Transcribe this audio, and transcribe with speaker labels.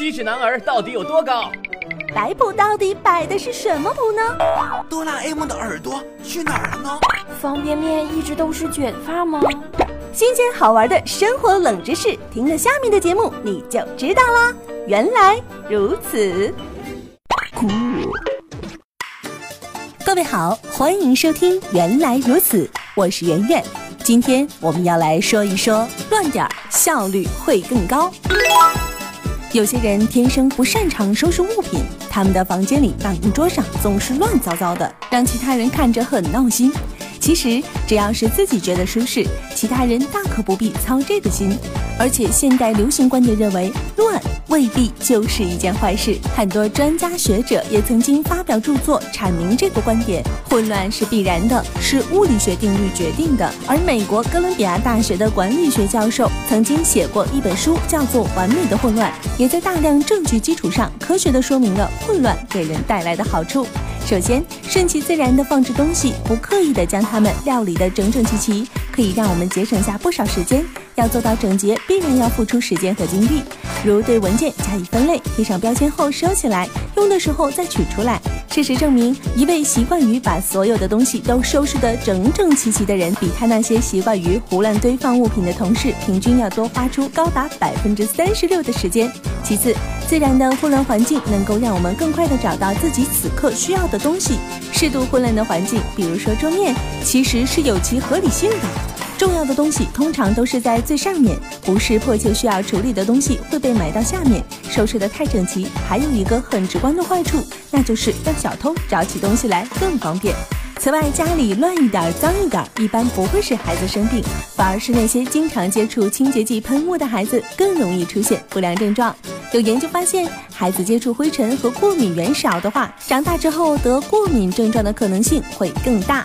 Speaker 1: 七尺男儿到底有多高？
Speaker 2: 摆谱到底摆的是什么谱呢？
Speaker 3: 哆啦 A 梦的耳朵去哪儿了呢？
Speaker 4: 方便面一直都是卷发吗？
Speaker 2: 新鲜好玩的生活冷知识，听了下面的节目你就知道啦。原来如此。各位好，欢迎收听《原来如此》，我是圆圆。今天我们要来说一说，乱点儿效率会更高。有些人天生不擅长收拾物品，他们的房间里、办公桌上总是乱糟糟的，让其他人看着很闹心。其实只要是自己觉得舒适，其他人大可不必操这个心。而且现代流行观点认为，乱未必就是一件坏事。很多专家学者也曾经发表著作阐明这个观点：混乱是必然的，是物理学定律决定的。而美国哥伦比亚大学的管理学教授曾经写过一本书，叫做《完美的混乱》，也在大量证据基础上科学地说明了混乱给人带来的好处。首先，顺其自然地放置东西，不刻意地将它们料理得整整齐齐，可以让我们节省下不少时间。要做到整洁，必然要付出时间和精力，如对文件加以分类，贴上标签后收起来，用的时候再取出来。事实证明，一位习惯于把所有的东西都收拾得整整齐齐的人，比他那些习惯于胡乱堆放物品的同事，平均要多花出高达百分之三十六的时间。其次，自然的混乱环境能够让我们更快地找到自己此刻需要的东西。适度混乱的环境，比如说桌面，其实是有其合理性的。重要的东西通常都是在最上面，不是迫切需要处理的东西会被埋到下面。收拾得太整齐，还有一个很直观的坏处，那就是让小偷找起东西来更方便。此外，家里乱一点、脏一点，一般不会使孩子生病，反而是那些经常接触清洁剂喷雾的孩子更容易出现不良症状。有研究发现，孩子接触灰尘和过敏源少的话，长大之后得过敏症状的可能性会更大。